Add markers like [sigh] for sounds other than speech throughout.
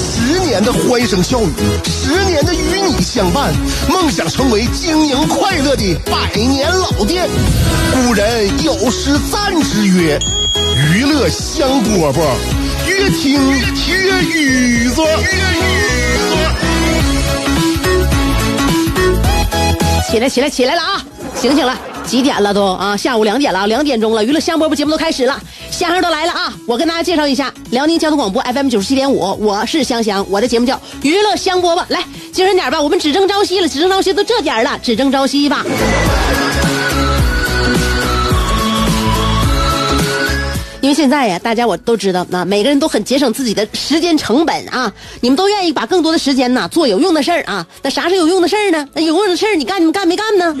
十年的欢声笑语，十年的与你相伴，梦想成为经营快乐的百年老店。古人有诗赞之曰：“娱乐香饽饽，越听越雨子。”起来，起来，起来了啊！醒醒了，几点了都啊？下午两点了，两点钟了。娱乐香饽饽节目都开始了，香香都来了啊！我跟大家介绍一下，辽宁交通广播 FM 九十七点五，我是香香，我的节目叫娱乐香饽饽。来，精神点吧，我们只争朝夕了，只争朝夕都这点了，只争朝夕吧。因为现在呀，大家我都知道，那每个人都很节省自己的时间成本啊。你们都愿意把更多的时间呢做有用的事儿啊。那啥是有用的事儿呢？那有用的事儿你干你们干没干呢？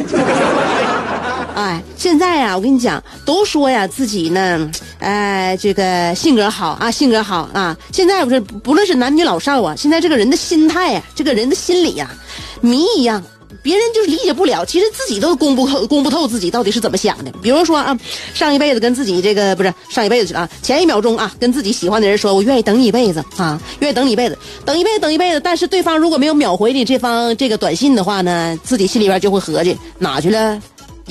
哎，现在呀，我跟你讲，都说呀自己呢，[tsk] 哎，这个性格好啊，性格好啊。现在不是不论是男女老少啊，现在这个人的心态呀，这个人的心理呀，谜一样。别人就是理解不了，其实自己都攻不透，攻不透自己到底是怎么想的。比如说啊，上一辈子跟自己这个不是上一辈子去啊，前一秒钟啊，跟自己喜欢的人说，我愿意等你一辈子啊，愿意等你一辈子，等一辈子，等一辈子。但是对方如果没有秒回你这方这个短信的话呢，自己心里边就会合计哪去了，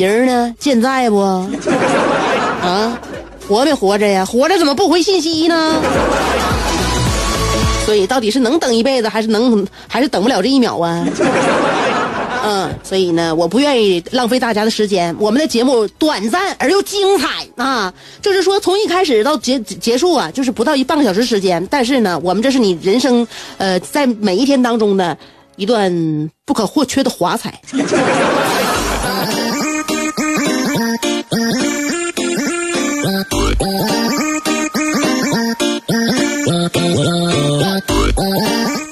人呢？健在不？[laughs] 啊，活没活着呀？活着怎么不回信息呢？所以到底是能等一辈子，还是能还是等不了这一秒啊？[laughs] 嗯，所以呢，我不愿意浪费大家的时间。我们的节目短暂而又精彩啊，就是说从一开始到结结束啊，就是不到一半个小时时间。但是呢，我们这是你人生，呃，在每一天当中的一段不可或缺的华彩。[laughs]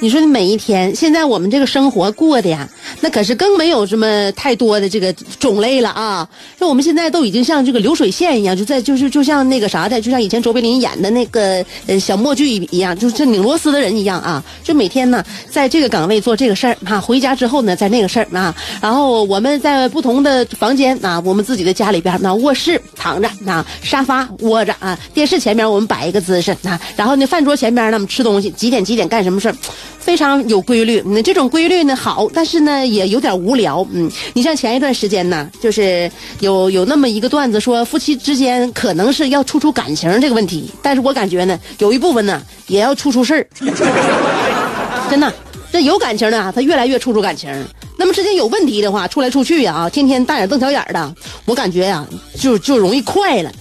你说你每一天，现在我们这个生活过的呀，那可是更没有什么太多的这个种类了啊！那我们现在都已经像这个流水线一样，就在就是就像那个啥的，就像以前卓别林演的那个呃小默剧一样，就是拧螺丝的人一样啊！就每天呢，在这个岗位做这个事儿啊，回家之后呢，在那个事儿啊，然后我们在不同的房间啊，我们自己的家里边那卧室躺着啊，沙发窝着啊，电视前面我们摆一个姿势啊，然后呢，饭桌前边呢，我们吃东西，几点几点干什么事儿。非常有规律，那这种规律呢好，但是呢也有点无聊。嗯，你像前一段时间呢，就是有有那么一个段子说夫妻之间可能是要处处感情这个问题，但是我感觉呢有一部分呢也要处处事儿。真的，这有感情的啊他越来越处处感情。那么之间有问题的话，处来处去呀，天天大眼瞪小眼的，我感觉呀就就容易快了。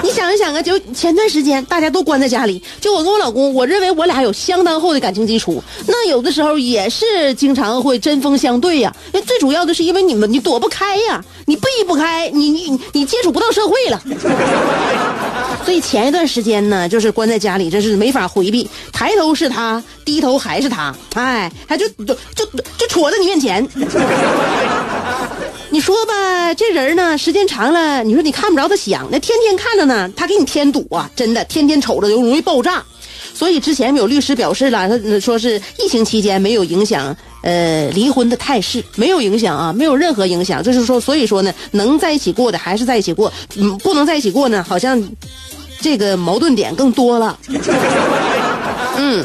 [laughs] 你想一想啊，就前段时间大家都关在家里，就我跟我老公，我认为我俩有相当厚的感情基础。那有的时候也是经常会针锋相对呀。那最主要的是因为你们你躲不开呀，你避不开，你你你接触不到社会了。[laughs] 所以前一段时间呢，就是关在家里，真是没法回避。抬头是他，低头还是他，哎，还就就就就杵在你面前。你说吧，这人呢，时间长了，你说你看不着他想，那天天看着呢，他给你添堵啊！真的，天天瞅着就容易爆炸。所以之前有律师表示了，他说是疫情期间没有影响，呃，离婚的态势没有影响啊，没有任何影响。就是说，所以说呢，能在一起过的还是在一起过，嗯，不能在一起过呢，好像这个矛盾点更多了。嗯。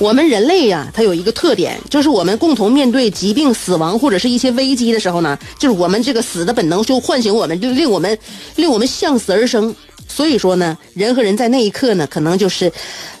我们人类呀，它有一个特点，就是我们共同面对疾病、死亡或者是一些危机的时候呢，就是我们这个死的本能就唤醒我们，就令我们令我们向死而生。所以说呢，人和人在那一刻呢，可能就是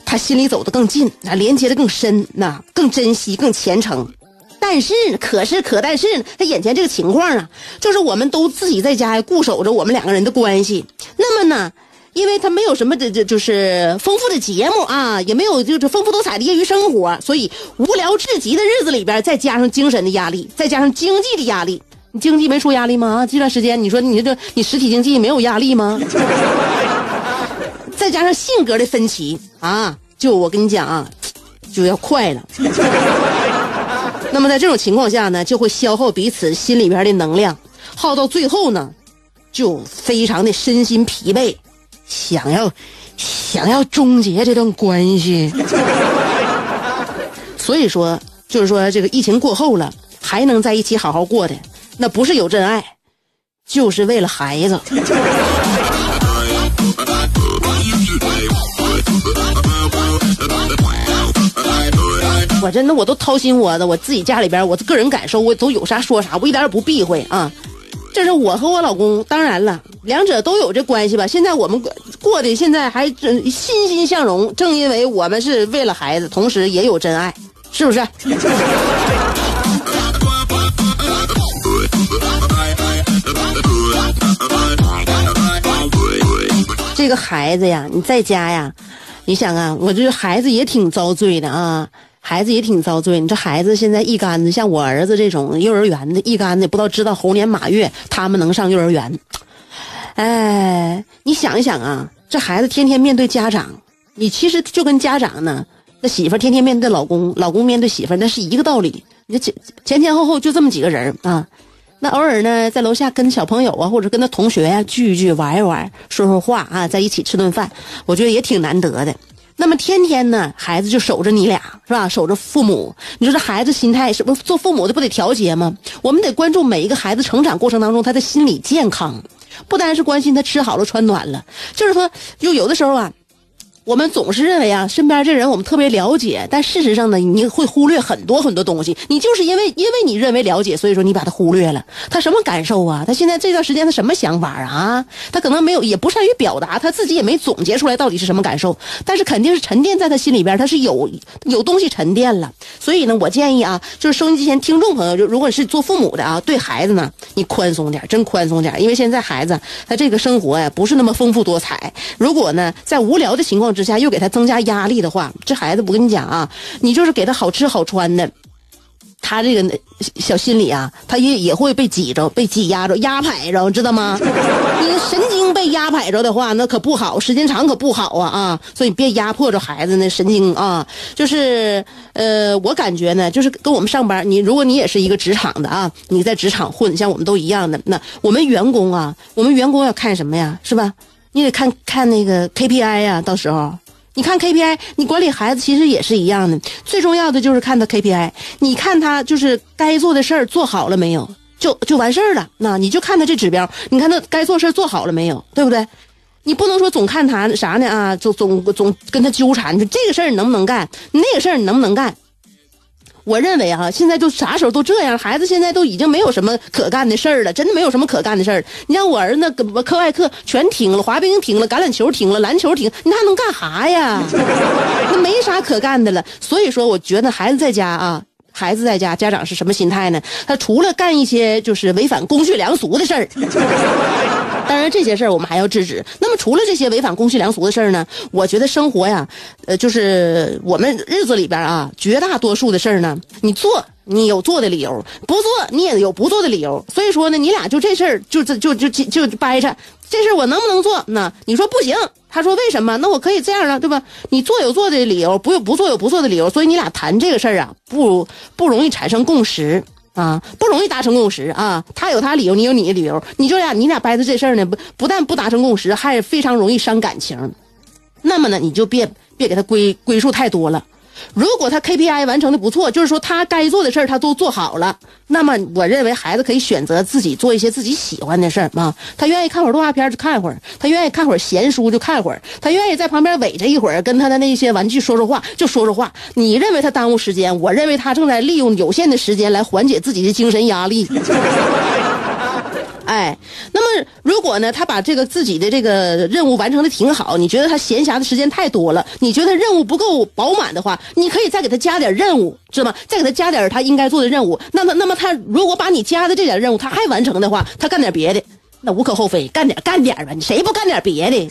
他心里走得更近，啊，连接的更深，那更珍惜、更虔诚。但是，可是可但是，他眼前这个情况啊，就是我们都自己在家固守着我们两个人的关系。那么呢？因为他没有什么这，这就是丰富的节目啊，也没有就是丰富多彩的业余生活，所以无聊至极的日子里边，再加上精神的压力，再加上经济的压力，你经济没出压力吗？这段时间你说你这你实体经济没有压力吗？再加上性格的分歧啊，就我跟你讲啊，就要快了。那么在这种情况下呢，就会消耗彼此心里边的能量，耗到最后呢，就非常的身心疲惫，想要想要终结这段关系。[laughs] 所以说，就是说这个疫情过后了，还能在一起好好过的，那不是有真爱，就是为了孩子。我真的我都掏心窝子，我自己家里边，我个人感受，我都有啥说啥，我一点也不避讳啊。这是我和我老公，当然了，两者都有这关系吧。现在我们过的现在还真欣欣向荣，正因为我们是为了孩子，同时也有真爱，是不是？[laughs] 这个孩子呀，你在家呀，你想啊，我这孩子也挺遭罪的啊。孩子也挺遭罪，你这孩子现在一竿子，像我儿子这种幼儿园的，一竿子不知道知道猴年马月他们能上幼儿园。哎，你想一想啊，这孩子天天面对家长，你其实就跟家长呢，那媳妇天天面对老公，老公面对媳妇，那是一个道理。你前前前后后就这么几个人啊，那偶尔呢在楼下跟小朋友啊，或者跟他同学呀聚一聚、玩一玩、说说话啊，在一起吃顿饭，我觉得也挺难得的。那么天天呢，孩子就守着你俩是吧？守着父母，你说这孩子心态是不做父母的不得调节吗？我们得关注每一个孩子成长过程当中他的心理健康，不单是关心他吃好了穿暖了，就是说，就有的时候啊。我们总是认为啊，身边这人我们特别了解，但事实上呢，你会忽略很多很多东西。你就是因为因为你认为了解，所以说你把他忽略了。他什么感受啊？他现在这段时间他什么想法啊？他可能没有，也不善于表达，他自己也没总结出来到底是什么感受。但是肯定是沉淀在他心里边，他是有有东西沉淀了。所以呢，我建议啊，就是收音机前听众朋友，就如果是做父母的啊，对孩子呢，你宽松点，真宽松点，因为现在孩子他这个生活呀，不是那么丰富多彩。如果呢，在无聊的情况之之下，又给他增加压力的话，这孩子我跟你讲啊，你就是给他好吃好穿的，他这个小心里啊，他也也会被挤着、被挤压着、压迫着，知道吗？[laughs] 你神经被压迫着的话，那可不好，时间长可不好啊啊！所以别压迫着孩子那神经啊。就是呃，我感觉呢，就是跟我们上班，你如果你也是一个职场的啊，你在职场混，像我们都一样的，那我们员工啊，我们员工要看什么呀？是吧？你得看看那个 KPI 呀，到时候你看 KPI，你管理孩子其实也是一样的，最重要的就是看他 KPI，你看他就是该做的事儿做好了没有，就就完事儿了。那你就看他这指标，你看他该做事儿做好了没有，对不对？你不能说总看他啥呢啊，总总总跟他纠缠，说这个事儿你能不能干，那个事儿你能不能干？我认为啊，现在就啥时候都这样，孩子现在都已经没有什么可干的事儿了，真的没有什么可干的事儿。你像我儿子，课外课全停了，滑冰停了，橄榄球停了，篮球停，你还能干啥呀？那没啥可干的了。所以说，我觉得孩子在家啊，孩子在家，家长是什么心态呢？他除了干一些就是违反公序良俗的事儿。[laughs] 当然，这些事儿我们还要制止。那么，除了这些违反公序良俗的事儿呢？我觉得生活呀，呃，就是我们日子里边啊，绝大多数的事儿呢，你做你有做的理由，不做你也有不做的理由。所以说呢，你俩就这事儿就这就就就就掰扯，这事儿我能不能做？那你说不行，他说为什么？那我可以这样啊，对吧？你做有做的理由，不有不做有不做的理由。所以你俩谈这个事儿啊，不不容易产生共识。啊，不容易达成共识啊！他有他理由，你有你的理由，你就俩你俩掰扯这事儿呢，不不但不达成共识，还非常容易伤感情。那么呢，你就别别给他归归数太多了。如果他 KPI 完成的不错，就是说他该做的事儿他都做好了，那么我认为孩子可以选择自己做一些自己喜欢的事儿啊。他愿意看会儿动画片就看会儿，他愿意看会儿闲书就看会儿，他愿意在旁边围着一会儿跟他的那些玩具说说话就说说话。你认为他耽误时间，我认为他正在利用有限的时间来缓解自己的精神压力。哎，那么如果呢，他把这个自己的这个任务完成的挺好，你觉得他闲暇的时间太多了，你觉得任务不够饱满的话，你可以再给他加点任务，知道吗？再给他加点他应该做的任务。那么，那么他如果把你加的这点任务他还完成的话，他干点别的，那无可厚非，干点干点吧，你谁不干点别的？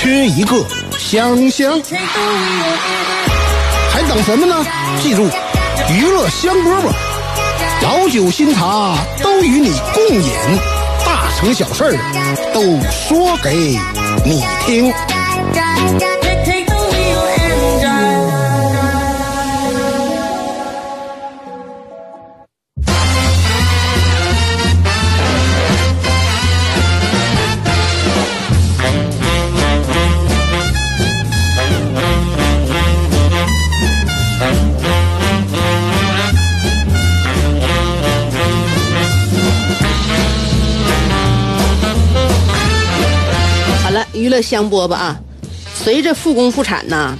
缺一个香香。还等什么呢？记住，娱乐香饽饽，老酒新茶都与你共饮，大成小事儿都说给你听。香饽饽啊！随着复工复产呐，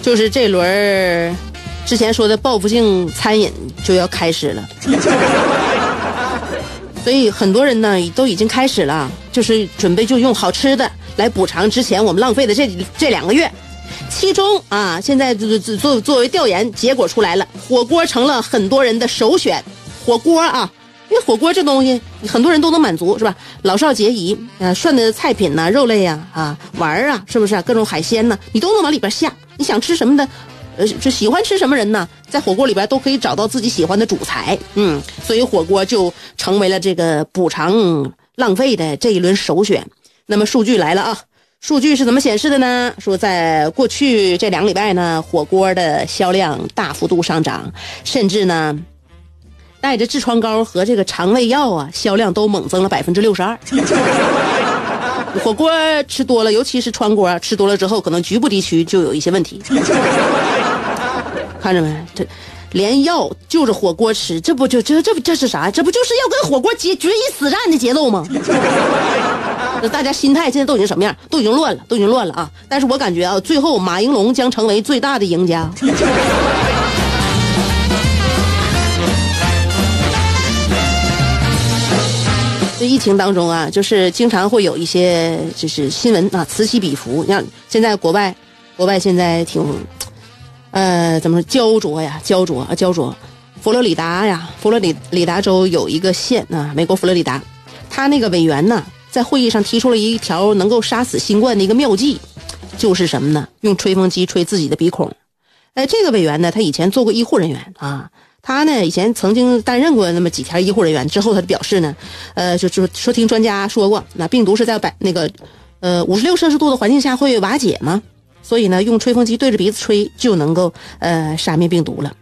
就是这轮儿之前说的报复性餐饮就要开始了，[laughs] 所以很多人呢都已经开始了，就是准备就用好吃的来补偿之前我们浪费的这这两个月。其中啊，现在作作作为调研结果出来了，火锅成了很多人的首选。火锅啊，因为火锅这东西很多人都能满足，是吧？老少皆宜，呃，涮的菜品呐、肉类呀、啊，丸儿啊，是不是、各种海鲜呢，你都能往里边下。你想吃什么的，呃，就喜欢吃什么人呢，在火锅里边都可以找到自己喜欢的主材。嗯，所以火锅就成为了这个补偿浪费的这一轮首选。那么数据来了啊。数据是怎么显示的呢？说在过去这两个礼拜呢，火锅的销量大幅度上涨，甚至呢，带着痔疮膏和这个肠胃药啊，销量都猛增了百分之六十二。[laughs] 火锅吃多了，尤其是川锅吃多了之后，可能局部地区就有一些问题。看着没？这连药就着火锅吃，这不就这这这是啥？这不就是要跟火锅决决一死战的节奏吗？那 [laughs] 大家心态现在都已经什么样？都已经乱了，都已经乱了啊！但是我感觉啊，最后马应龙将成为最大的赢家。疫情当中啊，就是经常会有一些就是新闻啊，此起彼伏。像现在国外，国外现在挺，呃，怎么说焦灼呀？焦灼啊，焦灼。佛罗里达呀，佛罗里里达州有一个县啊，美国佛罗里达，他那个委员呢，在会议上提出了一条能够杀死新冠的一个妙计，就是什么呢？用吹风机吹自己的鼻孔。哎，这个委员呢，他以前做过医护人员啊。他呢，以前曾经担任过那么几天医护人员，之后他就表示呢，呃，就就说听专家说过，那病毒是在百那个，呃，五十六摄氏度的环境下会瓦解吗？所以呢，用吹风机对着鼻子吹就能够呃杀灭病毒了。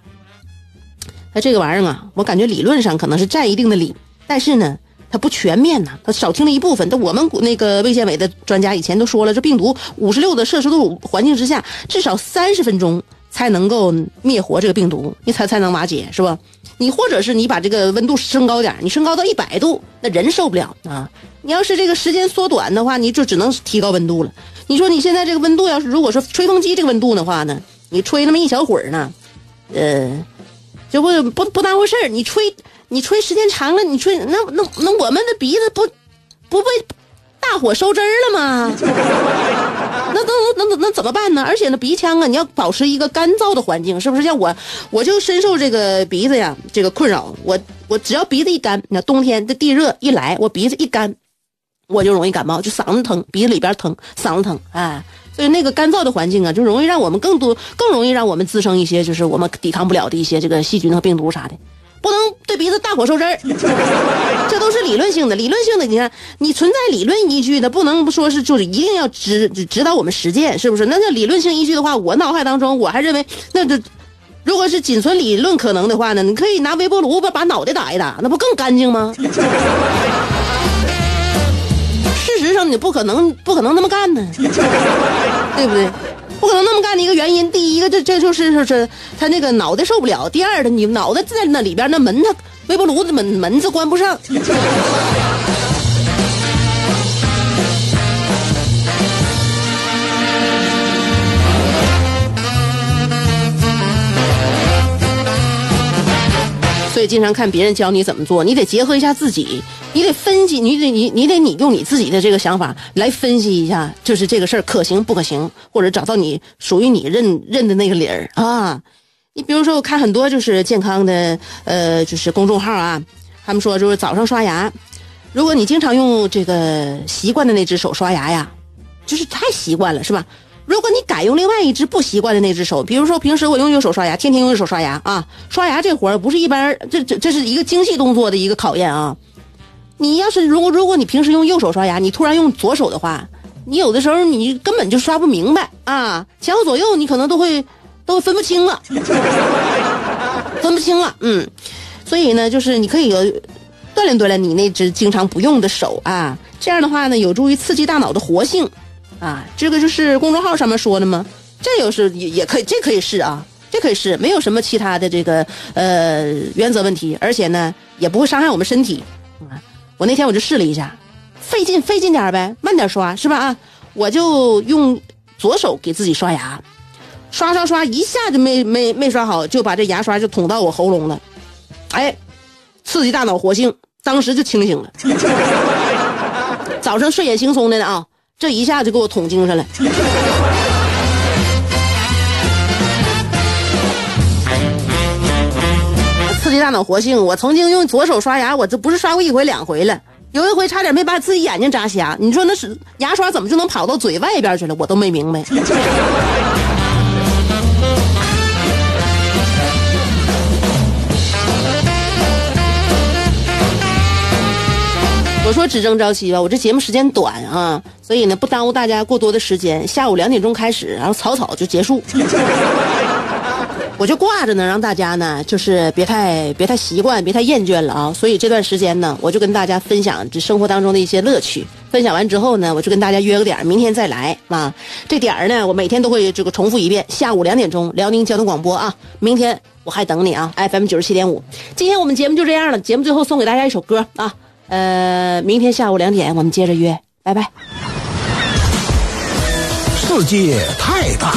那这个玩意儿啊，我感觉理论上可能是占一定的理，但是呢，它不全面呐，它少听了一部分。但我们那个卫健委的专家以前都说了，这病毒五十六的摄氏度环境之下，至少三十分钟。才能够灭活这个病毒，你才才能瓦解，是吧？你或者是你把这个温度升高点，你升高到一百度，那人受不了啊！你要是这个时间缩短的话，你就只能提高温度了。你说你现在这个温度，要是如果说吹风机这个温度的话呢，你吹那么一小会儿呢，呃，就不不不当回事儿。你吹你吹时间长了，你吹那那那我们的鼻子不不被大火烧汁儿了吗？那那那那那怎么办呢？而且呢，鼻腔啊，你要保持一个干燥的环境，是不是？像我，我就深受这个鼻子呀这个困扰。我我只要鼻子一干，那冬天这地热一来，我鼻子一干，我就容易感冒，就嗓子疼，鼻子里边疼，嗓子疼，啊，所以那个干燥的环境啊，就容易让我们更多，更容易让我们滋生一些就是我们抵抗不了的一些这个细菌和病毒啥的。不能对鼻子大火受汁儿，[laughs] 这都是理论性的。理论性的，你看，你存在理论依据的，不能说是就是一定要指指导我们实践，是不是？那那理论性依据的话，我脑海当中我还认为，那这如果是仅存理论可能的话呢，你可以拿微波炉把把脑袋打一打，那不更干净吗？[laughs] 事实上，你不可能不可能那么干呢，对不对？不可能那么干的一个原因，第一个这这就是就是他那个脑袋受不了，第二的你脑袋在那里边那门他微波炉的门门子关不上。所以经常看别人教你怎么做，你得结合一下自己，你得分析，你得你你得你用你自己的这个想法来分析一下，就是这个事儿可行不可行，或者找到你属于你认认的那个理儿啊。你比如说，我看很多就是健康的呃，就是公众号啊，他们说就是早上刷牙，如果你经常用这个习惯的那只手刷牙呀，就是太习惯了，是吧？如果你改用另外一只不习惯的那只手，比如说平时我用右手刷牙，天天用右手刷牙啊，刷牙这活儿不是一般，这这这是一个精细动作的一个考验啊。你要是如果如果你平时用右手刷牙，你突然用左手的话，你有的时候你根本就刷不明白啊，前后左右你可能都会都分不清了，分不清了，嗯，所以呢，就是你可以锻炼锻炼你那只经常不用的手啊，这样的话呢，有助于刺激大脑的活性。啊，这个就是公众号上面说的吗？这又是也也可以，这可以试啊，这可以试，没有什么其他的这个呃原则问题，而且呢也不会伤害我们身体啊。我那天我就试了一下，费劲费劲点呗，慢点刷是吧？啊，我就用左手给自己刷牙，刷刷刷，一下就没没没刷好，就把这牙刷就捅到我喉咙了，哎，刺激大脑活性，当时就清醒了。[laughs] 早上睡眼惺忪的呢啊。这一下就给我捅精神了，刺激大脑活性。我曾经用左手刷牙，我这不是刷过一回两回了，有一回差点没把自己眼睛扎瞎。你说那是牙刷怎么就能跑到嘴外边去了？我都没明白。[laughs] 我说只争朝夕吧，我这节目时间短啊，所以呢不耽误大家过多的时间。下午两点钟开始，然后草草就结束，我就挂着呢，让大家呢就是别太别太习惯，别太厌倦了啊。所以这段时间呢，我就跟大家分享这生活当中的一些乐趣。分享完之后呢，我就跟大家约个点明天再来啊。这点儿呢，我每天都会这个重复一遍，下午两点钟，辽宁交通广播啊。明天我还等你啊，FM 九十七点五。今天我们节目就这样了，节目最后送给大家一首歌啊。呃，明天下午两点我们接着约，拜拜。世界太大，